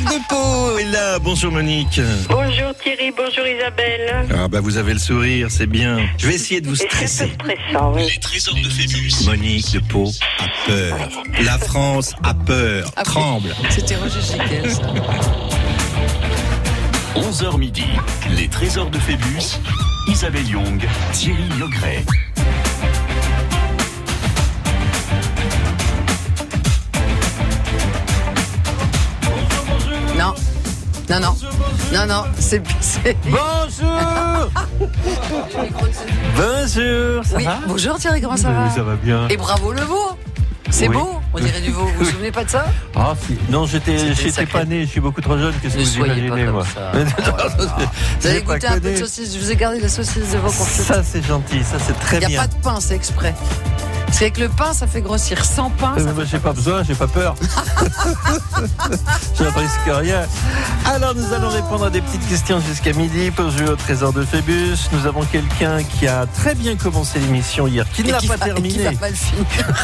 Monique de Pau est là. Bonjour Monique. Bonjour Thierry, bonjour Isabelle. Ah bah vous avez le sourire, c'est bien. Je vais essayer de vous C'est très peu stresser. stressant, oui. Les trésors de Phébus. Monique de Pau a peur. La France a peur, Ah, tremble. C'était Roger Chiquel, ça. 11h midi. Les trésors de Phébus. Isabelle Young, Thierry Logret. Non, non. Non, non. C'est. Bonjour Bonjour, ça Oui, va bonjour Thierry, comment ça Oui, va Ça va bien. Et bravo le veau C'est Oui. beau, on dirait du veau. Vous vous souvenez pas de ça Ah, si. Non, j'étais, pas né, je suis beaucoup trop jeune que ce Ne que vous imaginez, moi. ça. Non. Vous avez goûté un peu de saucisse, je vous ai gardé la saucisse de veau confite. Ça, c'est gentil, ça, c'est très Il n'y a bien. pas de pain, c'est exprès. Parce qu'avec le pain, ça fait grossir. Sans pain, Euh, ça moi, j'ai pas besoin, j'ai pas peur. je ne risque rien. Alors, nous allons répondre à des petites questions jusqu'à midi pour jouer au trésor de Phébus. Nous avons quelqu'un qui a très bien commencé l'émission hier, qui ne l'a pas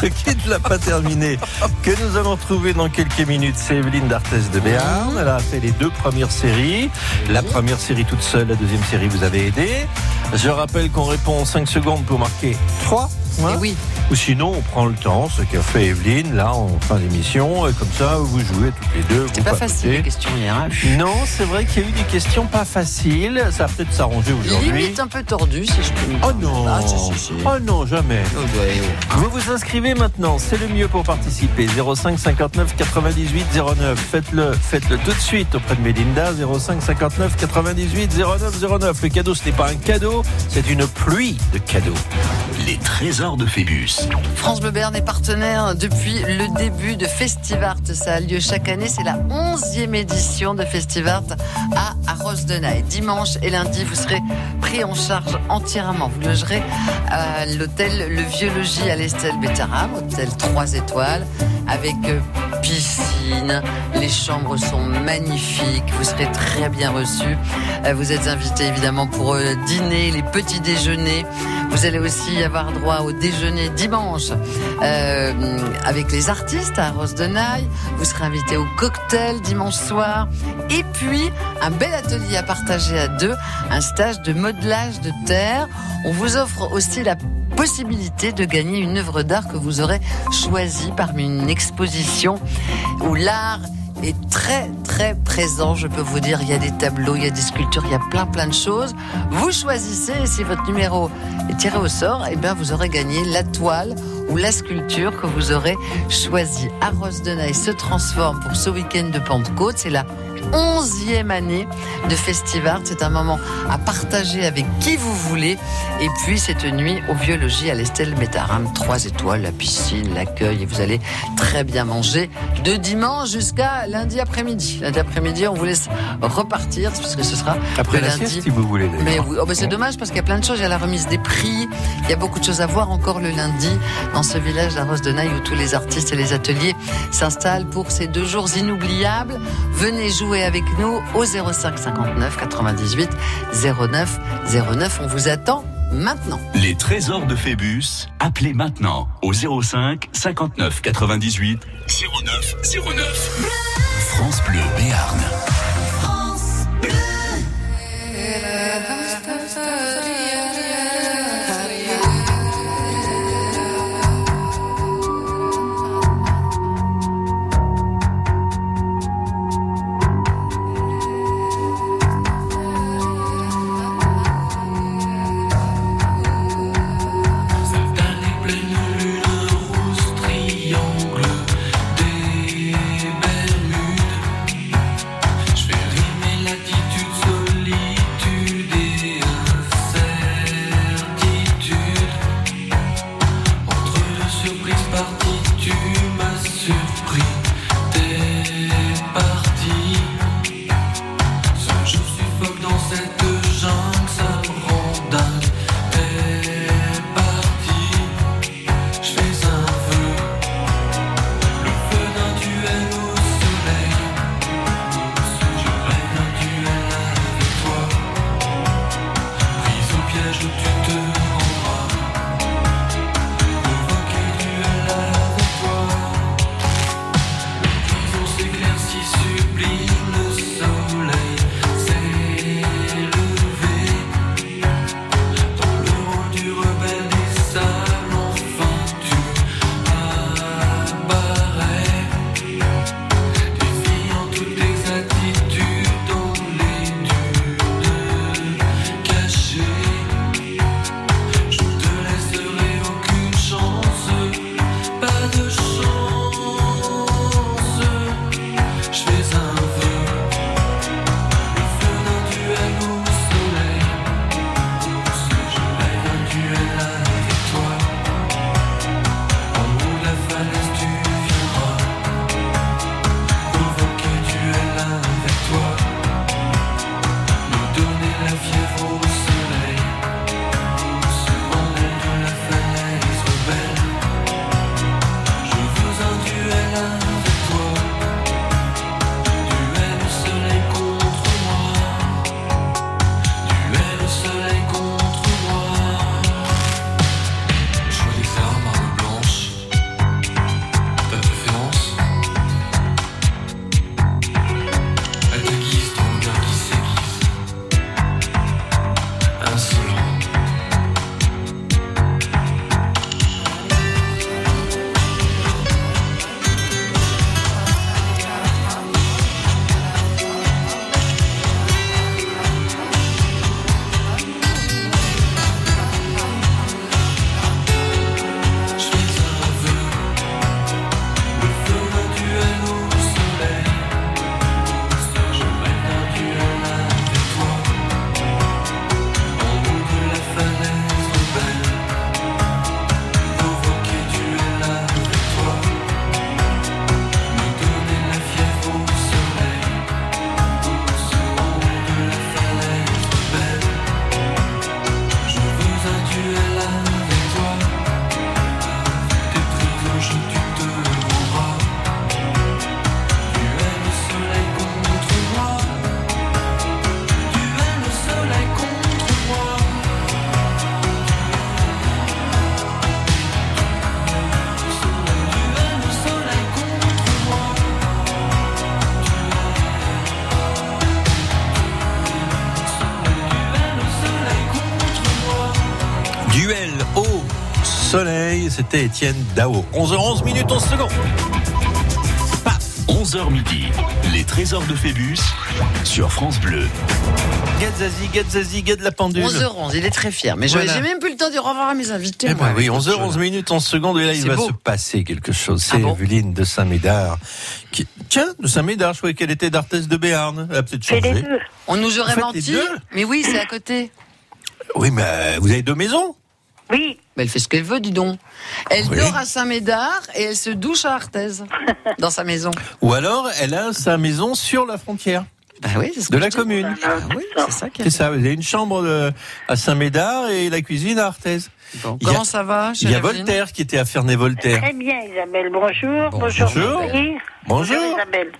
et qui ne l'a pas terminé, que nous allons retrouver dans quelques minutes, c'est Evelyne D'Arthez de Béarn. Elle a fait les deux premières séries. La première série toute seule, la deuxième série vous avez aidé. Je rappelle qu'on répond en 5 secondes pour marquer 3 points. Et oui, Ou sinon, on prend le temps, ce qu'a fait Evelyne, là, en fin d'émission. Et comme ça, vous jouez toutes les deux. vous pas papotez. facile les questions hier. hein. Non, c'est vrai qu'il y a eu des questions pas faciles. Ça va peut-être s'arranger aujourd'hui. Limite un peu tordu, si je peux me Oh permettre. non Ah, si, si, si. Oh non, jamais Oh, ouais, oh. vous vous inscrivez maintenant, c'est le mieux pour participer. 05 59 98 09. Faites-le, faites-le tout de suite auprès de Mélinda. 05 59 98 09 09. Le cadeau, ce n'est pas un cadeau, c'est une pluie de cadeaux. Les trésors de Phébus. France Bleu Berne est partenaire depuis le début de Festivart. Ça a lieu chaque année. C'est la 11e édition de Festivart à Arros de Naï. Dimanche et lundi, vous serez pris en charge entièrement. Vous logerez à l'hôtel Le Vieux Logis à l'Estelle Bétaram, hôtel 3 étoiles, avec euh, Les chambres sont magnifiques. Vous serez très bien reçus. Euh, Vous êtes invités évidemment pour euh, dîner, les petits déjeuners. Vous allez aussi avoir droit au déjeuner dimanche euh, avec les artistes à Rose de. Vous serez invité au cocktail dimanche soir. Et puis, un bel atelier à partager à deux, un stage de modelage de terre. On vous offre aussi la possibilité de gagner une œuvre d'art que vous aurez choisie parmi une exposition où l'art est très très présent, je peux vous dire, il y a des tableaux, il y a des sculptures, il y a plein plein de choses. Vous choisissez si votre numéro est tiré au sort, et bien vous aurez gagné la toile ou la sculpture que vous aurez choisie. Arros de Naï se transforme pour ce week-end de Pentecôte, c'est la onzième année de Festivart. C'est un moment à partager avec qui vous voulez. Et puis cette nuit au Vieux Logis à l'Estelle Bétaram, trois étoiles, la piscine, l'accueil, et vous allez très bien manger de dimanche jusqu'à lundi après-midi. Lundi après-midi, on vous laisse repartir parce que ce sera Après le la lundi. sieste, si vous voulez. Mais oui, oh, bah, c'est dommage parce qu'il y a plein de choses. Il y a la remise des prix, il y a beaucoup de choses à voir encore le lundi dans ce village d'Arros de Naï où tous les artistes et les ateliers s'installent pour ces deux jours inoubliables. Venez jouer avec nous au 05 59 98 09 09. On vous attend maintenant. Les trésors de Phébus. Appelez maintenant au 05 59 98 09 09. France Bleu Béarn. C'était Étienne Dao. 11h11 minutes 11 secondes. 11h midi, les trésors de Phébus sur France Bleu. Gadzazi, Gadzazi, Gad la pendule. 11h11, il est très fier. Mais Voilà. j'ai même plus le temps de revoir à mes invités. Eh moi, ben oui, avec 11h11 autre minutes 11 secondes et là il C'est va beau. se passer quelque chose. C'est Ah bon Evelyne de Saint-Médard. Qui... Tiens, de Saint-Médard, je croyais qu'elle était d'Arthès de Béarn. Elle a peut-être C'est les changé. deux. On nous aurait menti. les deux Mais oui, c'est à côté. Oui, mais euh, vous avez deux maisons Oui, Mais elle fait ce qu'elle veut, dis donc. Elle Oui. dort à Saint-Médard et elle se douche à Arthez, dans sa maison. Ou alors elle a sa maison sur la frontière Bah oui, c'est ce de que la commune. Ah oui, c'est ça qui C'est ça, vous avez une chambre de- à Saint-Médard et la cuisine à Arthez. Bon, Il y a- Comment ça va Il y a Voltaire qui était à Ferney-Voltaire. très bien Isabelle. Bonjour. Bonjour. Bonjour. Marie. Bonjour. Isabelle.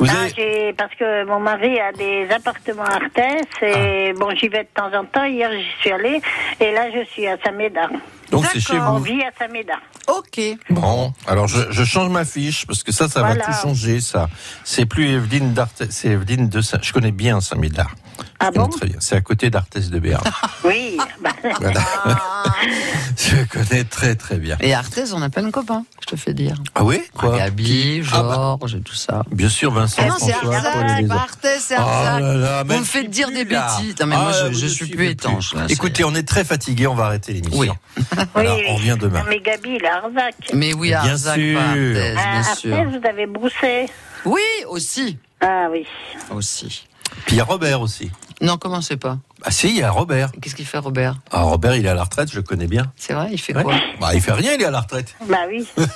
Vous Ah, avez... parce que mon mari a des appartements à Arthès Ah. et bon, j'y vais de temps en temps. Hier, j'y suis allée et là, je suis à Saint-Médard. Donc c'est chez On vous. vit à Saint-Médard. Ok. Bon, alors je, je change ma fiche parce que ça, ça va tout changer, ça. C'est plus Evelyne d'Arthès, c'est Evelyne de Saint. Je connais bien Saint-Médard. Je Ah connais bon très bien. C'est à côté d'Arthès de Béarn. Oui. bah, voilà. je connais très très bien. Et Arthez, on a plein de copains, je te fais dire. Ah oui Quoi Gabi, Ah bah. Georges, et tout ça. Bien sûr, Vincent. Ah non, c'est et c'est pas. Arthez, c'est Oh Arzac. là là, Vous même me faites je dire des bêtises. Non, mais moi, Ah, je- vous je ne suis plus étanche, là, Écoutez, on est très fatigué, on va arrêter l'émission. Oui. Voilà, oui, on revient demain. Mais Gabi, il est Arzac. Mais oui, Bien Arzac, sûr. pas Arthez, À bien Arthès, sûr. vous avez broussé. Oui, aussi. Ah oui. Aussi. Puis il y a Robert aussi. Non, commencez pas? Ah si, il y a Robert. Qu'est-ce qu'il fait, Robert? Ah, Robert, il est à la retraite, je le connais bien. C'est vrai, il fait Ouais. quoi? Bah, il fait rien, il est à la retraite. Bah oui.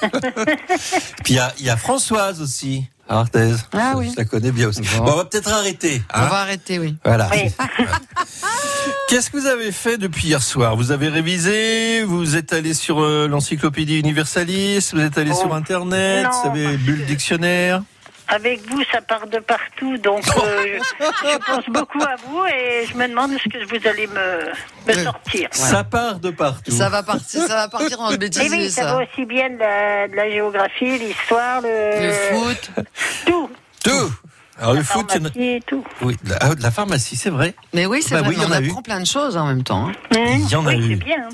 Puis il y a, il y a Françoise aussi, à Arthez. Ah Je- oui. Je la connais bien aussi. Bon. Bon, on va peut-être arrêter. On hein. va arrêter, oui. Voilà. Oui. Qu'est-ce que vous avez fait depuis hier soir? Vous avez révisé? Vous êtes allé sur euh, l'encyclopédie universaliste Vous êtes allé Oh. sur Internet? Non, Vous avez lu le dictionnaire? Avec vous, ça part de partout, donc euh, je, je pense beaucoup à vous et je me demande ce que vous allez me, sortir. Ça part de partout. Ça va partir, ça va partir en Et bêtisier, oui, ça, ça. va aussi bien de la, de la géographie, l'histoire, le, Le foot. tout. Tout Alors le foot, il y en a- pharmacie et tout. oui, de la, ah, de la pharmacie, c'est vrai. Mais oui, c'est Bah vrai, oui, y en on a eu. apprend plein de choses en même temps. hein. Il y en a oui, eu. c'est bien.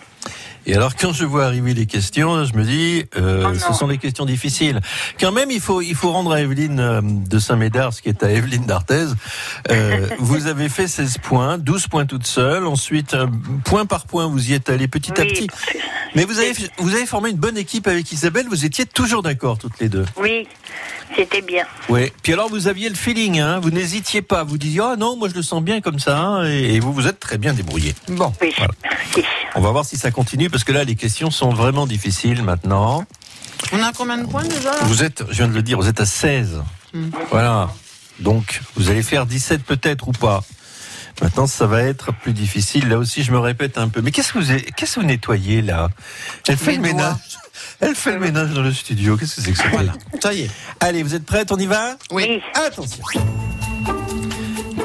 Et alors quand je vois arriver les questions, je me dis, euh, Oh ce sont des questions difficiles. Quand même, il faut il faut rendre à Evelyne euh, de Saint-Médard ce qui est à Evelyne d'Arthez. Euh, vous avez fait 16 points, 12 points toute seule. Ensuite, point par point, vous y êtes allé petit à petit. Mais vous avez vous avez formé une bonne équipe avec Isabelle. Vous étiez toujours d'accord toutes les deux. oui, c'était bien. Oui. Puis alors vous aviez le feeling, hein. Vous n'hésitiez pas. Vous disiez ah non, moi je le sens bien comme ça. hein, et, vous vous êtes très bien débrouillé. Bon. Oui, Voilà. On va voir si ça continue parce que là les questions sont vraiment difficiles maintenant. On a combien de points déjà Vous êtes, je viens de le dire, vous êtes à 16. Hmm. Voilà. Donc, vous allez faire 17 peut-être ou pas. Maintenant, ça va être plus difficile. Là aussi, je me répète un peu. Mais qu'est-ce que vous, qu'est-ce que vous nettoyez là? Elle fait le doigts. ménage. Elle fait le ménage dans le studio. Qu'est-ce que c'est que ça Voilà, ça y est. Allez, vous êtes prête On y va? Oui. Attention.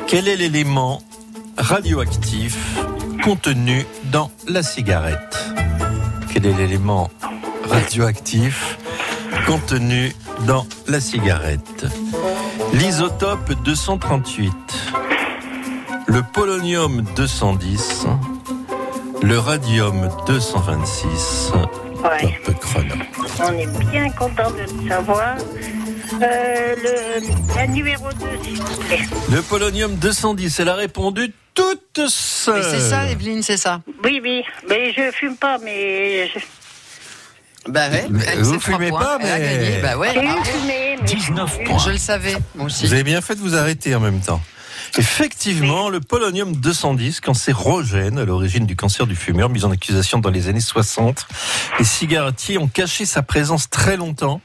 Quel est l'élément radioactif contenu dans la cigarette Quel est l'élément radioactif contenu dans la cigarette? L'isotope 238, le polonium 210, le radium 226. Ouais, Top chrono. on est bien content de le savoir. Euh, le, la numéro 2, s'il vous plaît. Le polonium 210, elle a répondu toute seule. Mais c'est ça, Evelyne, c'est ça. Oui, oui, mais je fume pas, mais je- Bah ouais. Elle, vous c'est trois fumez points, pas, elle a mais- gagné. Bah ouais. j'ai eu bravo. fumé. Mais 19 je- points. Je le savais, moi aussi. Vous avez bien fait de vous arrêter en même temps. Effectivement, le polonium 210, cancérogène à l'origine du cancer du fumeur, mis en accusation dans les années 60. Les cigarettiers ont caché sa présence très longtemps.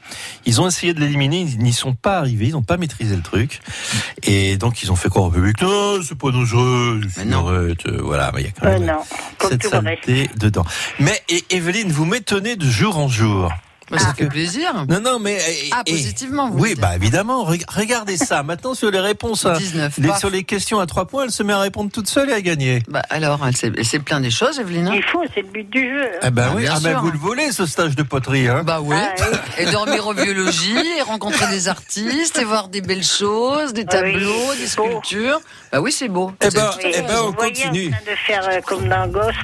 Ils ont essayé de l'éliminer, ils n'y sont pas arrivés, ils n'ont pas maîtrisé le truc. Et donc ils ont fait croire au public, non, c'est pas dangereux, non. euh, voilà, mais il y a quand Euh, même non, comme cette reste. saleté dedans. Mais et, Evelyne, vous m'étonnez de jour en jour. Bah, ça fait que- plaisir. Non, non, mais. et- Ah, et- positivement, vous Oui, bah évidemment. Reg- Regardez ça. Maintenant, sur les réponses, à- 19, les- paf. sur les questions à trois points, elle se met à répondre toute seule et à gagner. Bah alors, elle s'est plein des choses, Evelyne? hein Il faut, c'est le but du jeu. hein. Eh ben Ah, oui, bien ah ben sûr. vous le volez ce stage de poterie. Hein. Bah oui. Ah, oui. Et dormir au biologie, et rencontrer des artistes, et voir des belles choses, des tableaux, Oui, des sculptures. Bah oui, c'est beau. Eh ben, Oui, eh ben, on vous voyez, continue. en train de faire euh, comme dans Ghost.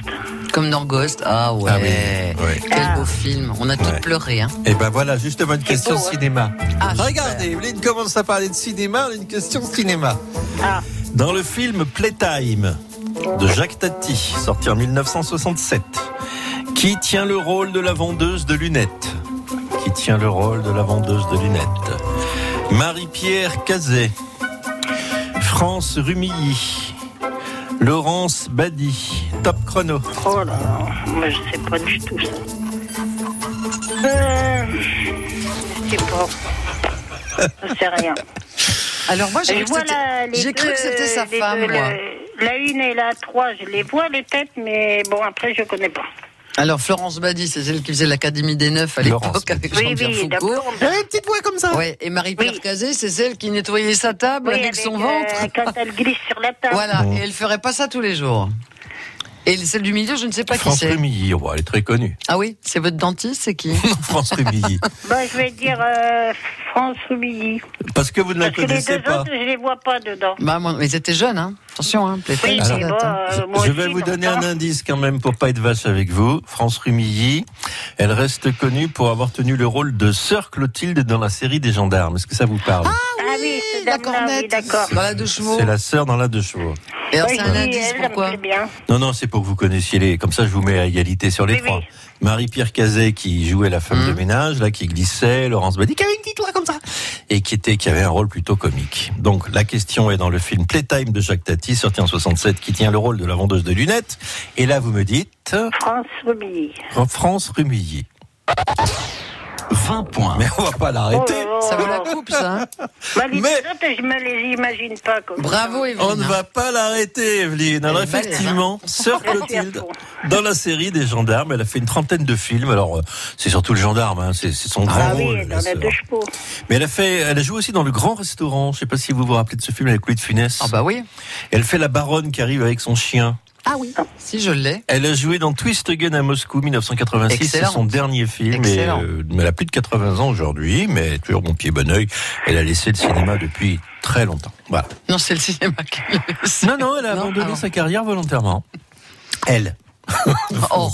Comme dans Ghost. Ah ouais. Ah oui, ouais. Quel Ah. beau film. On a Ouais. toutes pleuré. Hein. Et ben voilà, justement une question beau, hein. cinéma. Ah. Regardez, Evelyne commence à parler de cinéma, on a une question cinéma. Ah, Dans le film Playtime de Jacques Tati, sorti en 1967, qui tient le rôle de la vendeuse de lunettes? Qui tient le rôle de la vendeuse de lunettes? Marie-Pierre Cazet, France Rumilly, Laurence Badi, top chrono. oh là là, moi je sais pas du tout ça. Euh, je sais pas. Je sais rien. Alors moi, j'ai Je cru, cru que c'était sa femme, deux, moi. le- La une et la trois, je les vois les têtes, mais bon après je connais pas. Alors Florence Badi, c'est celle qui faisait l'Académie des Neufs à l'époque avec Oui, Jean-Pierre oui, Foucault. Elle une petite voix comme ça. Ouais, et Marie-Pierre Oui. Cazet, c'est celle qui nettoyait sa table Oui, avec, son euh, ventre. quand elle glisse sur la table. Voilà, Bon. et elle ferait pas ça tous les jours. Et celle du milieu, je ne sais pas qui France c'est. Rumilly, oh, elle est très connue. Ah oui, c'est votre dentiste, c'est qui France Rumilly. Bah, je vais dire euh, France Rumilly. Parce que vous ne la Parce que les connaissez deux pas. autres, je les vois pas dedans. Bah, moi, mais ils étaient jeunes, hein. Attention, hein. Oui, bon, hein. euh, moi Je aussi, vais vous donner un indice quand même pour pas être vache avec vous. France Rumilly, elle reste connue pour avoir tenu le rôle de sœur Clotilde dans la série des gendarmes. Est-ce que ça vous parle? Ah oui, c'est la dame-là, oui, d'accord. dans la deux chevaux. C'est la sœur dans la deux chevaux. Et alors, Oui, c'est un indice, elle, pourquoi bien. Non, non, c'est pour que vous connaissiez les. Comme ça, je vous mets à égalité sur les Oui, trois. oui. Marie-Pierre Cazet qui jouait la femme Mhm. de ménage, là, qui glissait, Laurence Badi qui avait une petite voix comme ça, et qui était, qui avait un rôle plutôt comique. Donc, la question est dans le film Playtime de Jacques Tati, sorti en 67, qui tient le rôle de la vendeuse de lunettes. Et là, vous me dites, France Rumilly. France Rumilly. 20 points. Mais on va pas l'arrêter. Oh, Ça vaut la coupe, ça. hein. Bah, les Mais- autres, je me les imagine pas comme Bravo. Evelyne. On ne va pas l'arrêter, Evelyne. Alors Elle effectivement, Sœur suis à Clotilde, dans la série des gendarmes, elle a fait une trentaine de films. Alors euh, c'est surtout le gendarme, hein, c'est c'est son grand Ah rôle. oui, dans la la sœur. deux chevaux. Mais elle a fait, elle a joué aussi dans le Grand Restaurant. Je sais pas si vous vous rappelez de ce film avec Louis de Funès. Ah bah oui. Elle fait la baronne qui arrive avec son chien. Ah oui. Si je l'ai. Elle a joué dans Twist Again à Moscou 1986. C'est son dernier film. Et, Excellent. euh, mais elle a plus de 80 ans aujourd'hui, mais toujours bon pied bon oeil. Elle a laissé le cinéma depuis très longtemps. Voilà. Non, c'est le cinéma qui l'a laissé. Non, non, elle a Non, abandonné ah. sa carrière volontairement. Elle. Oh,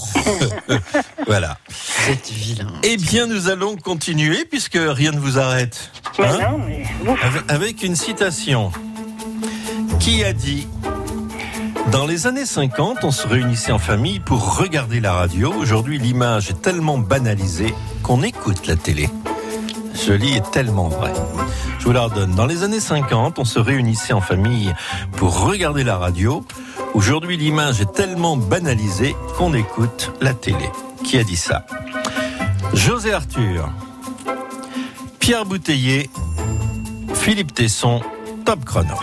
Voilà. c'est vilain. Eh bien, nous allons continuer puisque rien ne vous arrête. Mais Hein non, mais Avec une citation. Qui a dit Dans les années 50, on se réunissait en famille pour regarder la radio. Aujourd'hui, l'image est tellement banalisée qu'on écoute la télé. Joli est tellement vrai. Je vous la redonne. Dans les années 50, on se réunissait en famille pour regarder la radio. Aujourd'hui, l'image est tellement banalisée qu'on écoute la télé. Qui a dit ça? José Arthur, Pierre Bouteiller, Philippe Tesson, top chrono.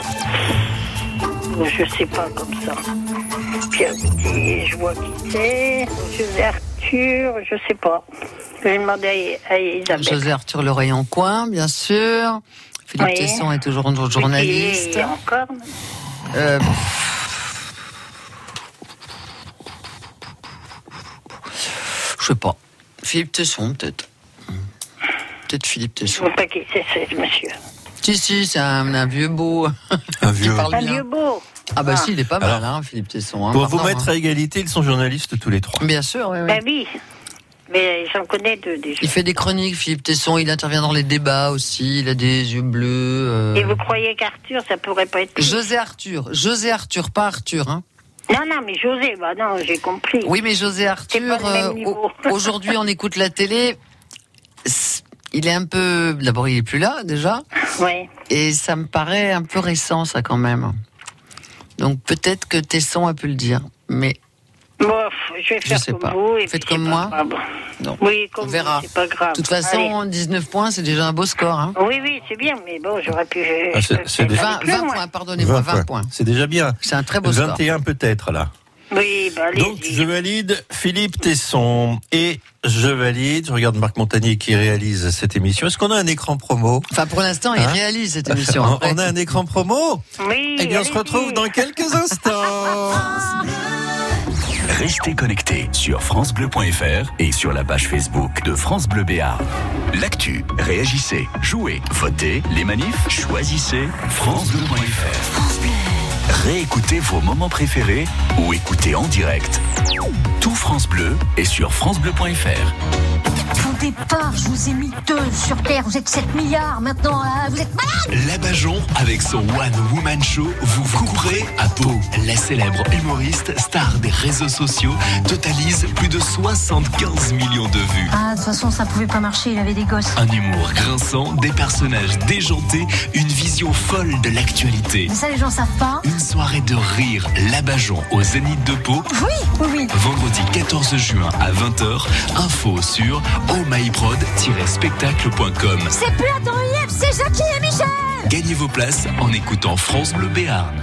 Je sais pas comme ça. Pierre Petit, je vois qui c'est. José Arthur, je sais pas. Je vais demander à, à Isabelle. José Arthur Le Rayon Coin, bien sûr. Philippe Oui. Tesson est toujours notre journaliste. Et encore Euh, je sais pas. Philippe Tesson, peut-être. Peut-être Philippe Je Tesson. ne sais pas qui c'est, ce monsieur. Si, si, c'est un, un vieux beau. Un vieux. Un beau. Ah bah Ah. si, il est pas mal, Alors, hein, Philippe Tesson. hein, Pour vous mettre hein. à égalité, ils sont journalistes tous les trois. Bien sûr, oui, oui. Ben oui. Mais j'en connais deux déjà. Il fait des chroniques, Philippe Tesson, il intervient dans les débats aussi, il a des yeux bleus. euh. Et vous croyez qu'Arthur, ça pourrait pas être José Arthur, José Arthur, pas Arthur. Hein. Non, non, mais José, bah non, j'ai compris. Oui, mais José Arthur, euh, aujourd'hui on écoute la télé, il est un peu... D'abord il est plus là déjà, Ouais. et ça me paraît un peu récent ça quand même. Donc peut-être que Tesson a pu le dire, mais Bon, je vais Je faire sais comme pas. vous. Et Faites comme moi. non. Oui, comme On verra. vous, c'est pas grave. De toute façon, 19 points, c'est déjà un beau score. Hein. Allez. Oui, oui, c'est bien, mais bon, j'aurais pu. Ah, c'est- c'est des- 20, plus 20 loin. points, pardonnez-moi, 20, points. C'est déjà bien. C'est un très beau score. 21 peut-être là. Oui, bah allez. Donc je valide Philippe Tesson et je valide, je regarde Marc Montagnier qui réalise cette émission. Est-ce qu'on a un écran promo Enfin, pour l'instant, il Hein réalise cette émission. On a un écran promo Oui. Eh bien on se retrouve dans quelques instants. Restez connectés sur francebleu.fr et sur la page Facebook de France Bleu Béarn. L'actu, réagissez, jouez, votez, les manifs, choisissez francebleu.fr. Réécoutez vos moments préférés ou écoutez en direct. Tout France Bleu est sur francebleu.fr. Pas, je vous ai mis deux sur Terre, vous êtes 7 milliards maintenant, euh, vous êtes malade Labajon, avec son One Woman Show, vous vous couvrez à peau. La célèbre humoriste, star des réseaux sociaux, totalise plus de 75 millions de vues. Ah, de toute façon, ça pouvait pas marcher, il avait des gosses. Un humour grinçant, des personnages déjantés, une vision folle de l'actualité. Mais ça, les gens savent pas. Une soirée de rire, Labajon au Zénith de Pau, Oui, oui, oui. vendredi 14 juin à 20h. Info sur ohmyprod-spectacle.com. C'est plus Attends Yves, c'est Jackie et Michel Gagnez vos places en écoutant France Bleu Béarn.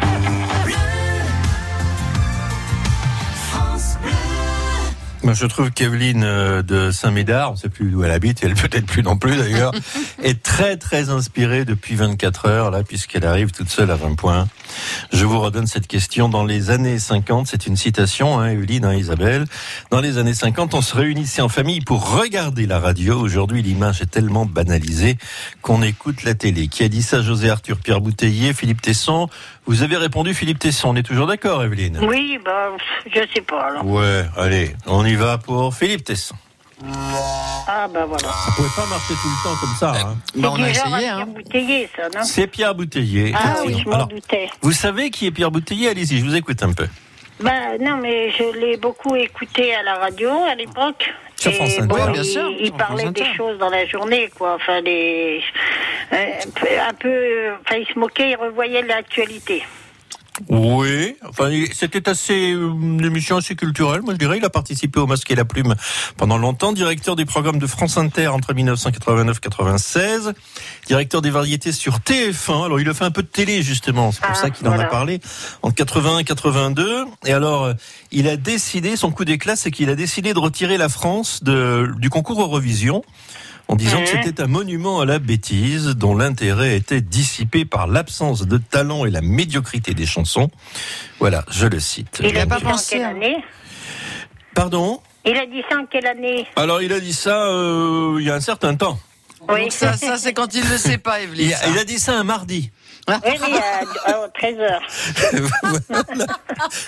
Moi, je trouve qu'Evelyne euh, de Saint-Médard, on ne sait plus où elle habite, et elle peut-être plus non plus d'ailleurs, est très très inspirée depuis 24 heures, là, puisqu'elle arrive toute seule à 20 points. Je vous redonne cette question. Dans les années 50, c'est une citation, hein, Evelyne, hein, Isabelle. Dans les années 50, on se réunissait en famille pour regarder la radio. Aujourd'hui, l'image est tellement banalisée qu'on écoute la télé. Qui a dit ça? José Arthur, Pierre Bouteiller, Philippe Tesson Vous avez répondu Philippe Tesson. On est toujours d'accord, Evelyne Oui, bah, je sais pas, alors. Ouais, allez, on y va pour Philippe Tesson. Ah, bah voilà. Ça pouvait pas marcher tout le temps comme ça. hein. Bah, on a essayé. Hein. Pierre Bouteiller, ça, non? C'est Pierre Bouteiller. Ah oui, je m'en doutais. vous savez qui est Pierre Bouteiller? Allez-y, je vous écoute un peu. Bah, non, mais je l'ai beaucoup écouté à la radio à l'époque. Sur Et France Inter. bon, Ouais, bien il, sûr, il parlait des choses dans la journée, quoi. Enfin, les, euh, un peu, enfin, il se moquait, il revoyait l'actualité. Oui, enfin, c'était assez euh, une émission assez culturelle, moi je dirais. Il a participé au Masque et la Plume pendant longtemps, directeur des programmes de France Inter entre 1989-96, directeur des variétés sur TF1. Alors il a fait un peu de télé justement, c'est pour Ah, ça qu'il en a parlé en 81 82. Et alors euh, il a décidé, son coup d'éclat, c'est qu'il a décidé de retirer la France de, du concours Eurovision. En disant que c'était un monument à la bêtise dont l'intérêt était dissipé par l'absence de talent et la médiocrité des chansons. Voilà, je le cite. Il a a, pas dit ça en pensé, quelle année Pardon Il a dit ça en quelle année Alors il a dit ça euh, il y a un certain temps. Oui, Donc ça, ça c'est quand il ne le sait pas, Evelyne. il a dit ça un mardi. Oui, oui, à, à 13h.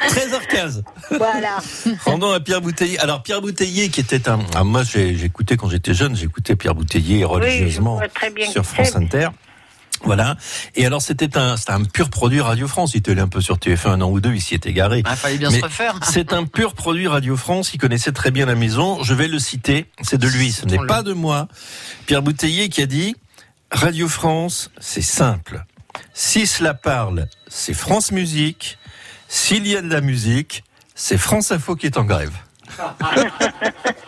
13h15. Voilà. Rendons à Pierre Bouteiller. Alors Pierre Bouteiller qui était un... Ah, moi j'écoutais quand j'étais jeune, j'écoutais Pierre Bouteiller religieusement bien sur France. Inter. Voilà. Et alors c'était un, c'était un pur produit Radio France. Il était allé un peu sur TF1 un an ou deux, il s'y était garé. Ah, fallait bien Mais se refaire. C'est un pur produit Radio France. Il connaissait très bien la maison. Je vais le citer. C'est de lui. Ce n'est pas de moi. Pierre Bouteiller qui a dit Radio France, c'est simple. Si cela parle, c'est France Musique. S'il y a de la musique, c'est France Info qui est en grève.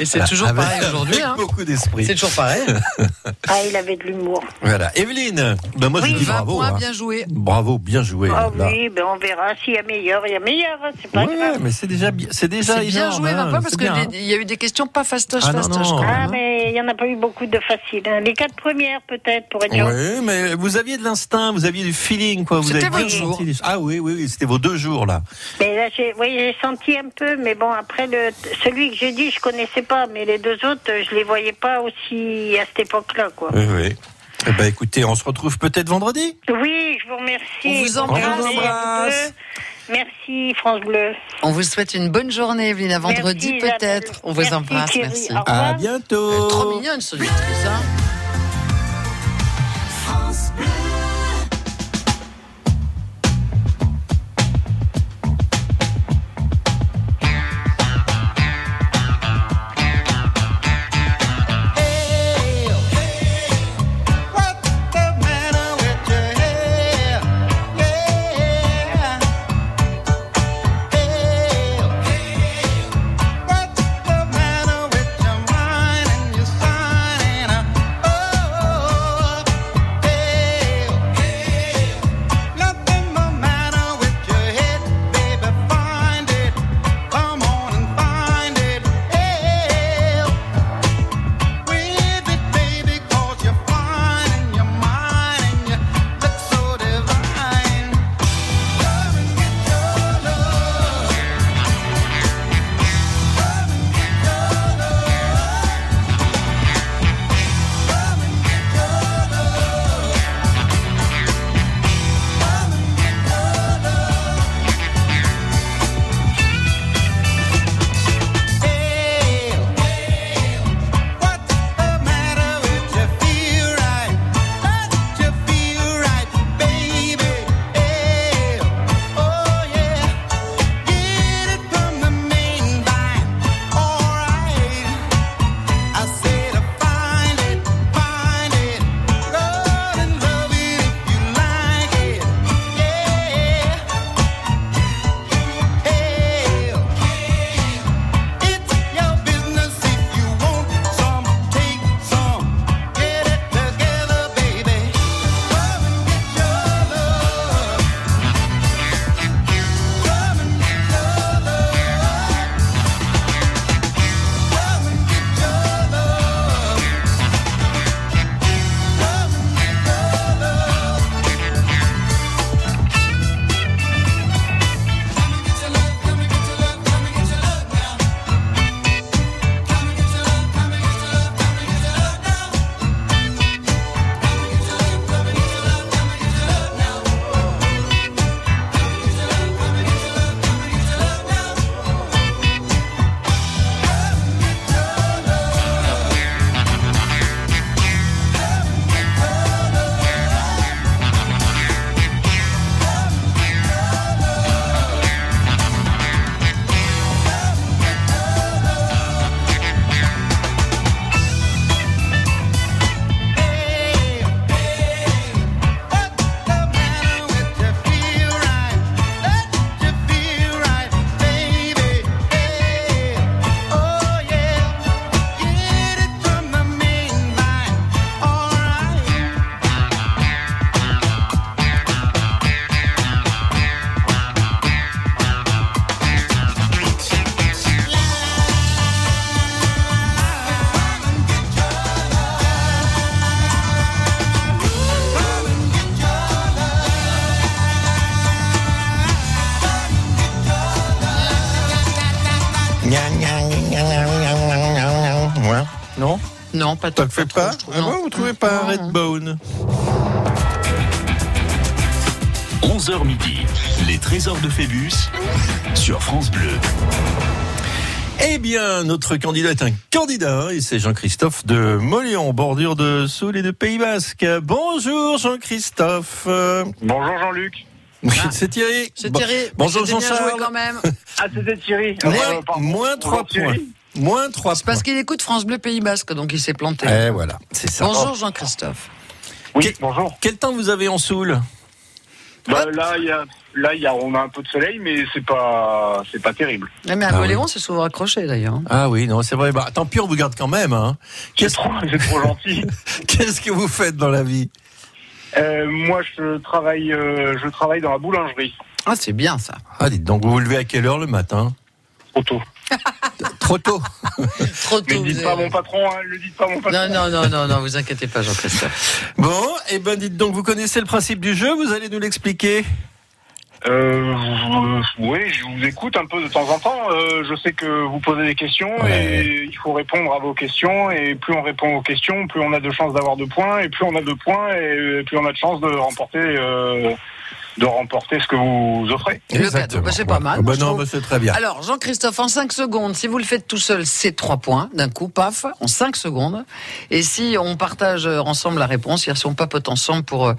Et c'est toujours Avec- pareil aujourd'hui. Avec hein. beaucoup d'esprit. C'est toujours pareil. Ah, il avait de l'humour. Voilà. Evelyne, ben moi je Oui, dis 20 bravo. points, hein. bien joué. Bravo, bien joué. Ah là. oui, ben on verra s'il y a meilleur. Il y a meilleur, c'est pas Ouais, grave. mais c'est déjà bien. C'est déjà C'est bien énorme, joué, 20 hein, points, parce c'est qu'il bien, hein. y a eu des questions pas fastoches, Ah non, fastoches non. quand Ah, mais il n'y en a pas eu beaucoup de faciles. hein. Les quatre premières, peut-être, pour être. Oui, mais vous aviez de l'instinct, vous aviez du feeling, quoi. Vous C'était avez bien votre jour. senti les- Ah oui, oui, oui, c'était vos deux jours là. Mais là, j'ai, oui, j'ai senti un peu, mais bon, après, le, celui que j'ai dit, je connaissais pas, mais les deux autres, je les voyais pas aussi à cette époque-là, quoi. Oui, oui. Eh ben, écoutez, on se retrouve peut-être vendredi. Oui, je vous remercie. On vous embrasse. vous. Merci, France Bleu. On vous souhaite une bonne journée, Evelyne. À vendredi peut-être. On vous Merci, embrasse. Thierry. Merci. À bientôt. Trop mignonne, ce Non, pas Ça le fait trop, pas trouve. Ah bon, Vous trouvez pas un. Redbone 11h midi, les trésors de Phébus sur France Bleu. Eh bien, notre candidat est un candidat, et c'est Jean-Christophe de Molion, bordure de Soule et de Pays Basque. Bonjour Jean-Christophe. Bonjour Jean-Luc. Ah. c'est Thierry. C'est Bon, Thierry. bonjour Jean-Charles. quand même. Ah, c'était Thierry. Moins, Euh, moins Bonjour, 3 Thierry. Moins 3 C'est parce qu'il écoute France Bleu Pays Basque, donc il s'est planté. Eh voilà, c'est ça. Bonjour Jean-Christophe. Oui, Quel- bonjour. Quel temps vous avez en Soule Bah, là, il y a, là, il y a, on a un peu de soleil, mais c'est pas, c'est pas terrible. Ah, mais à Ah Boléon, c'est souvent accroché d'ailleurs. Ah oui, non, c'est vrai. Bah, tant pis, on vous garde quand même. Hein. C'est Qu'est-ce trop, c'est trop gentil. qu'est-ce que vous faites dans la vie Euh, moi, je travaille, euh, je travaille dans la boulangerie. Ah, c'est bien ça. Ah, dites donc, vous vous levez à quelle heure le matin Trop tôt. Trop tôt. Trop tôt. le dites pas avez- mon patron, hein, le dites pas à mon patron. Non, non, non, non, non, vous inquiétez pas, Jean-Christophe. Bon, eh ben dites donc, vous connaissez le principe du jeu, vous allez nous l'expliquer Euh, oui, je vous écoute un peu de temps en temps. Euh, je sais que vous posez des questions Ouais. et il faut répondre à vos questions. Et plus on répond aux questions, plus on a de chances d'avoir de points. Et plus on a de points, et plus on a de chances de remporter, euh, de remporter ce que vous offrez. Le cadeau, bah, c'est pas mal, Bah, non, bah, c'est très bien. Alors, Jean-Christophe, en 5 secondes, si vous le faites tout seul, c'est 3 points d'un coup, paf, en 5 secondes. Et si on partage ensemble la réponse, c'est-à-dire si on papote ensemble pour euh,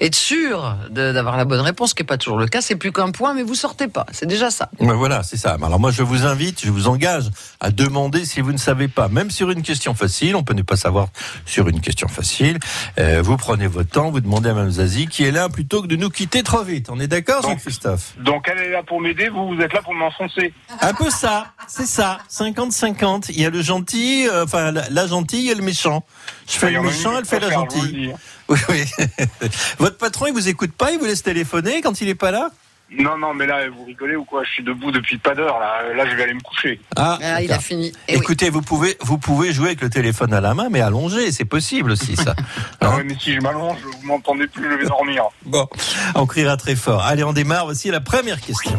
être sûr d'avoir la bonne réponse, ce qui n'est pas toujours le cas, c'est plus qu'un point, mais vous sortez pas. C'est déjà ça. Ouais, voilà, c'est ça. Alors moi, je vous invite, je vous engage à demander si vous ne savez pas, même sur une question facile, on peut ne pas savoir sur une question facile. Euh, vous prenez votre temps, vous demandez à Mme Zazie qui est là plutôt que de nous quitter trop vite. On est d'accord, Donc- Jean-Christophe Donc elle est là pour m'aider, vous, vous êtes là pour m'enfoncer. Un peu ça, c'est ça. 50-50. Il y a le gentil, euh, enfin la, la gentille et le méchant. Je fais le méchant, elle fait la gentille. Oui, oui. Votre patron, il vous écoute pas, il vous laisse téléphoner quand il est pas là? Non, non, mais là, vous rigolez ou quoi? Je suis debout depuis pas d'heure, là. Là, je vais aller me coucher. Ah, Ah, il a fini. Eh oui. Écoutez, vous pouvez, vous pouvez jouer avec le téléphone à la main, mais allongé, c'est possible aussi, ça. Ah Hein ouais, mais si je m'allonge, vous m'entendez plus, je vais dormir. bon, on criera très fort. Allez, on démarre. Voici la première question.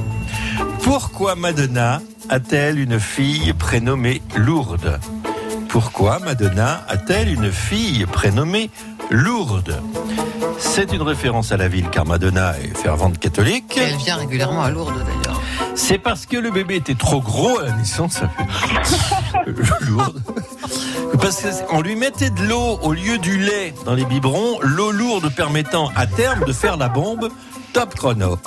Pourquoi Madonna a-t-elle une fille prénommée Lourdes? Pourquoi Madonna a-t-elle une fille prénommée Lourdes C'est une référence à la ville, car Madonna est fervente catholique. Elle vient régulièrement à Lourdes d'ailleurs. C'est parce que le bébé était trop gros à la naissance. ça fait- Lourde. Parce qu'on lui mettait de l'eau au lieu du lait dans les biberons, l'eau lourde permettant à terme de faire la bombe. Top chrono.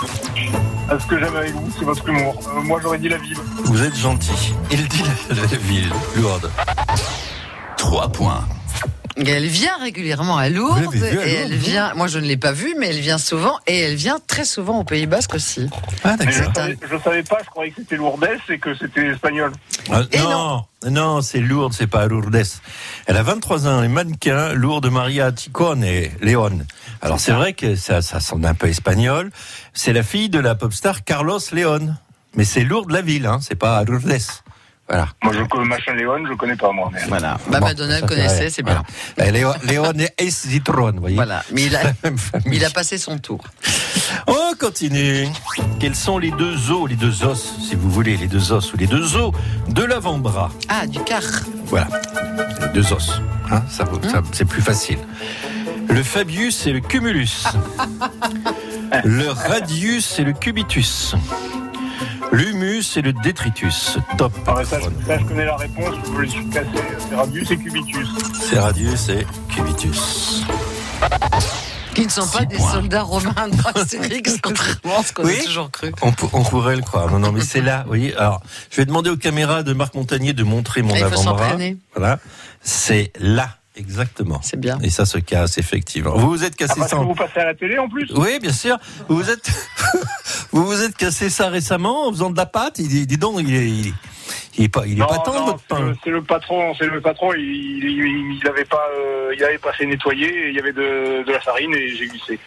Ce que j'aime avec vous, c'est votre humour. Euh, moi, j'aurais dit la ville. Vous êtes gentil. Il dit la, la ville lourde. 3 points. Et Elle vient régulièrement à Lourdes. Vous l'avez vue à et Lourdes, elle vient, moi je ne l'ai pas vue, mais elle vient souvent. Et elle vient très souvent au Pays Basque aussi. Ah je, d'accord. savais, je savais pas, je croyais que c'était lourdesse et que c'était espagnol. Ah, Et non, non, c'est Lourdes, c'est pas Lourdes. Elle a 23 ans, elle est mannequin, Lourdes Maria Ticone et Léon. Alors c'est vrai que ça, ça sonne un peu espagnol. C'est la fille de la pop star Carlos Léon. Mais c'est Lourdes la ville, hein, c'est pas Lourdes. Voilà. Moi, je connais machin Léon, je connais pas, moi. Mais... Voilà. Bah, Bon, Madonna ça connaissait, c'est bien. Voilà. Léon, Léon et Zitron, vous voyez. Voilà. Mais il a, il a passé son tour. On continue. Quels sont les deux os, les deux os, si vous voulez, les deux os ou les deux os de l'avant-bras? Ah, du car. Voilà, les deux os. Hein, ça, ça- c'est plus facile. Le Fabius et le Cumulus. le Radius et le Cubitus. L'humus et le détritus. Top. Ah ça, je, ça, je connais la réponse, je les suis cassé. C'est Radius et Cubitus. C'est Radius et Cubitus. Qui ne sont pas des points. soldats romains d'Astérix, contrairement à ce qu'on Oui. a toujours cru. On, pour- on pourrait le croire. Non, non, mais c'est là. Voyez. Alors, je vais demander aux caméras de Marc Montagnier de montrer mon Ah, il faut avant-bras. Voilà. C'est là, exactement. C'est bien. Et ça se casse, effectivement. Vous vous êtes Ah, cassé parce ça. que vous passez à la télé en plus Oui, bien sûr. Vous vous êtes, vous vous êtes cassé ça récemment en faisant de la pâte? Il dit, dis donc, il est, il est, il est pas, il est Non, pas tendre non, votre c'est pain. le- c'est le patron, c'est le patron, il, il, il avait pas, euh, il avait pas fait nettoyer, et il y avait de, de la farine et j'ai glissé.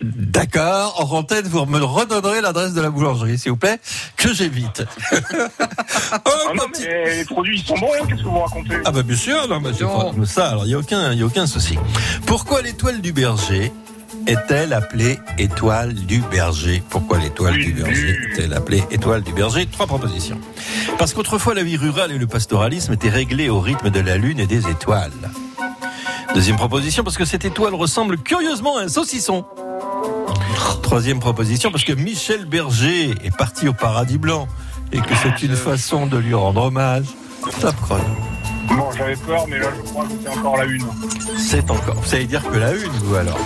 D'accord. En antenne, vous me redonnerez l'adresse de la boulangerie, s'il vous plaît, que j'évite. oh, Ah non, petit- mais les produits ils sont bons, qu'est-ce que vous racontez? Ah bah bien sûr, non, c'est pas- ça, alors il y a aucun, il y a aucun souci. Pourquoi l'étoile du berger est-elle appelée étoile du berger? Pourquoi l'étoile du berger est-elle appelée étoile du berger? Trois propositions. Parce qu'autrefois la vie rurale et le pastoralisme étaient réglés au rythme de la lune et des étoiles. Deuxième proposition, parce que cette étoile ressemble curieusement à un saucisson. Troisième proposition, parce que Michel Berger est parti au paradis blanc et que c'est une façon de lui rendre hommage. Top chrono. Bon, j'avais peur, mais là, je crois que c'est encore la une. C'est encore. Vous savez dire que la une, vous alors?